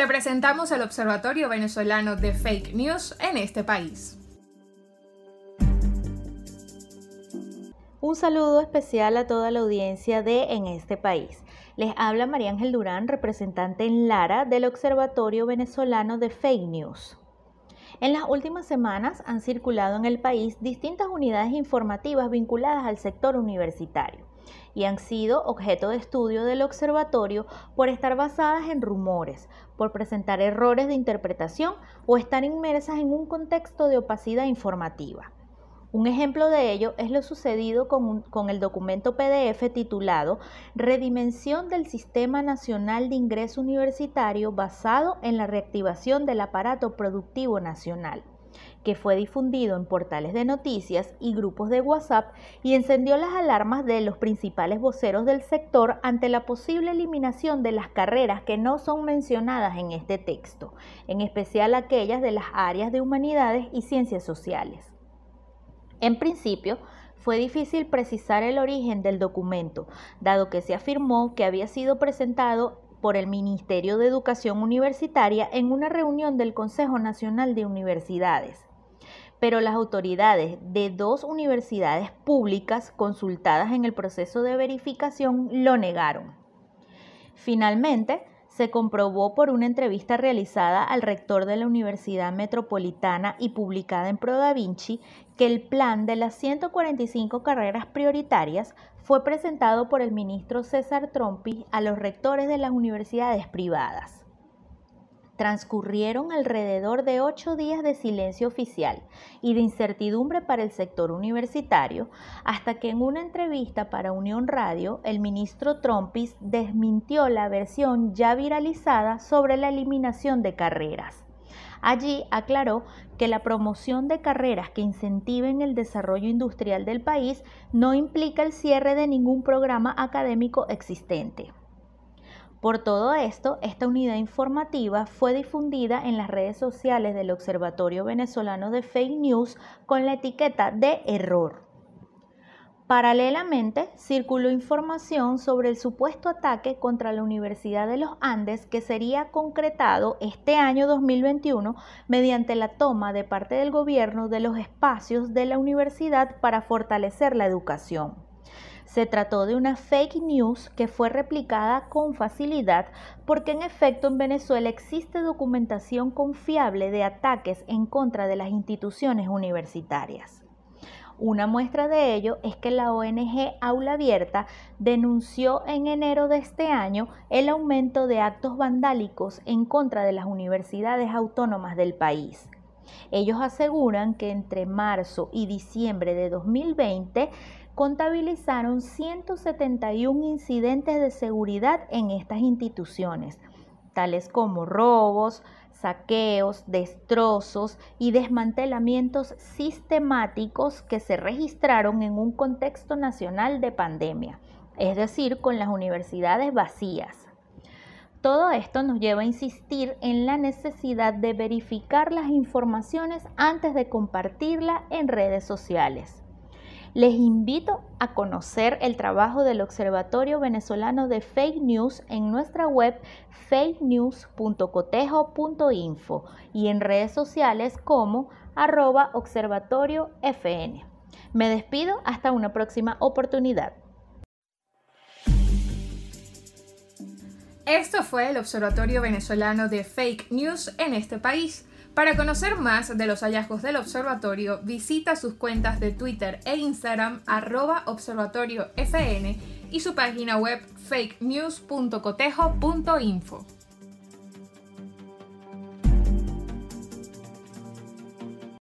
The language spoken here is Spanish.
Te presentamos el Observatorio Venezolano de Fake News en este país. Un saludo especial a toda la audiencia de En este país. Les habla María Ángel Durán, representante en Lara del Observatorio Venezolano de Fake News. En las últimas semanas han circulado en el país distintas unidades informativas vinculadas al sector universitario y han sido objeto de estudio del observatorio por estar basadas en rumores, por presentar errores de interpretación o estar inmersas en un contexto de opacidad informativa. Un ejemplo de ello es lo sucedido con, con, el documento PDF titulado Redimensión del Sistema Nacional de Ingreso Universitario basado en la reactivación del aparato productivo nacional, que fue difundido en portales de noticias y grupos de WhatsApp y encendió las alarmas de los principales voceros del sector ante la posible eliminación de las carreras que no son mencionadas en este texto, en especial aquellas de las áreas de humanidades y ciencias sociales. En principio, fue difícil precisar el origen del documento, dado que se afirmó que había sido presentado por el Ministerio de Educación Universitaria en una reunión del Consejo Nacional de Universidades. Pero las autoridades de dos universidades públicas consultadas en el proceso de verificación lo negaron. Finalmente, se comprobó por una entrevista realizada al rector de la Universidad Metropolitana y publicada en Pro Da Vinci que el plan de las 145 carreras prioritarias fue presentado por el ministro César Trompi a los rectores de las universidades privadas. Transcurrieron alrededor de ocho días de silencio oficial y de incertidumbre para el sector universitario, hasta que en una entrevista para Unión Radio, el ministro Trompis desmintió la versión ya viralizada sobre la eliminación de carreras. Allí aclaró que la promoción de carreras que incentiven el desarrollo industrial del país no implica el cierre de ningún programa académico existente. Por todo esto, esta unidad informativa fue difundida en las redes sociales del Observatorio Venezolano de Fake News con la etiqueta de error. Paralelamente, circuló información sobre el supuesto ataque contra la Universidad de los Andes que sería concretado este año 2021 mediante la toma de parte del gobierno de los espacios de la universidad para fortalecer la educación. Se trató de una fake news que fue replicada con facilidad porque en efecto en Venezuela existe documentación confiable de ataques en contra de las instituciones universitarias. Una muestra de ello es que la ONG Aula Abierta denunció en enero de este año el aumento de actos vandálicos en contra de las universidades autónomas del país. Ellos aseguran que entre marzo y diciembre de 2020 contabilizaron 171 incidentes de seguridad en estas instituciones, tales como robos, saqueos, destrozos y desmantelamientos sistemáticos que se registraron en un contexto nacional de pandemia, es decir, con las universidades vacías. Todo esto nos lleva a insistir en la necesidad de verificar las informaciones antes de compartirla en redes sociales. Les invito a conocer el trabajo del Observatorio Venezolano de Fake News en nuestra web fakenews.cotejo.info y en redes sociales como arroba. Me despido hasta una próxima oportunidad. Esto fue el Observatorio Venezolano de Fake News en este país. Para conocer más de los hallazgos del observatorio, visita sus cuentas de Twitter e Instagram arroba observatoriofn y su página web fakenews.cotejo.info.